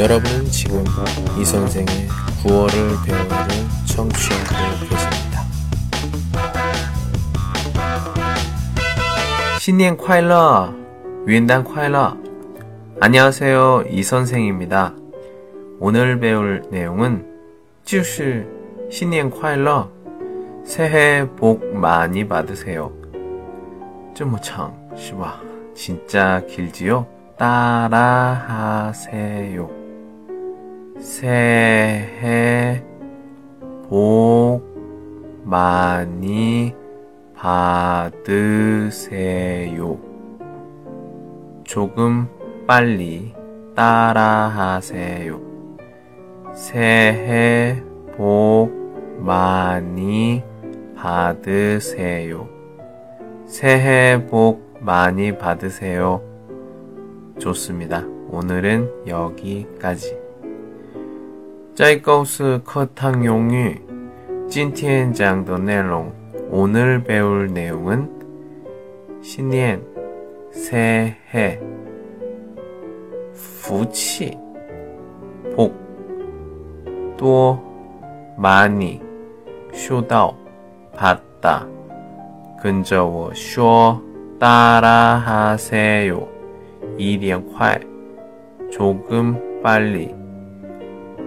여러분은 지금 이 선생의 구월을 배우를 청취하고 계십니다. 新年 快乐!元旦 快乐! 안녕하세요. 이 선생입니다. 오늘 배울 내용은 就是新年快乐! 새해 복 많이 받으세요. 这么长是吧? 진짜 길지요? 따라하세요. 새해 복 많이 받으세요. 조금 빨리 따라하세요. 새해 복 많이 받으세요. 새해 복 많이 받으세요. 좋습니다. 오늘은 여기까지. 这告诉课堂用语今天讲的内容 오늘 배울 내용은 신년 새해 福气 복, 또 많이 收到 받다 跟着我说 따라하세요 一点快 조금 빨리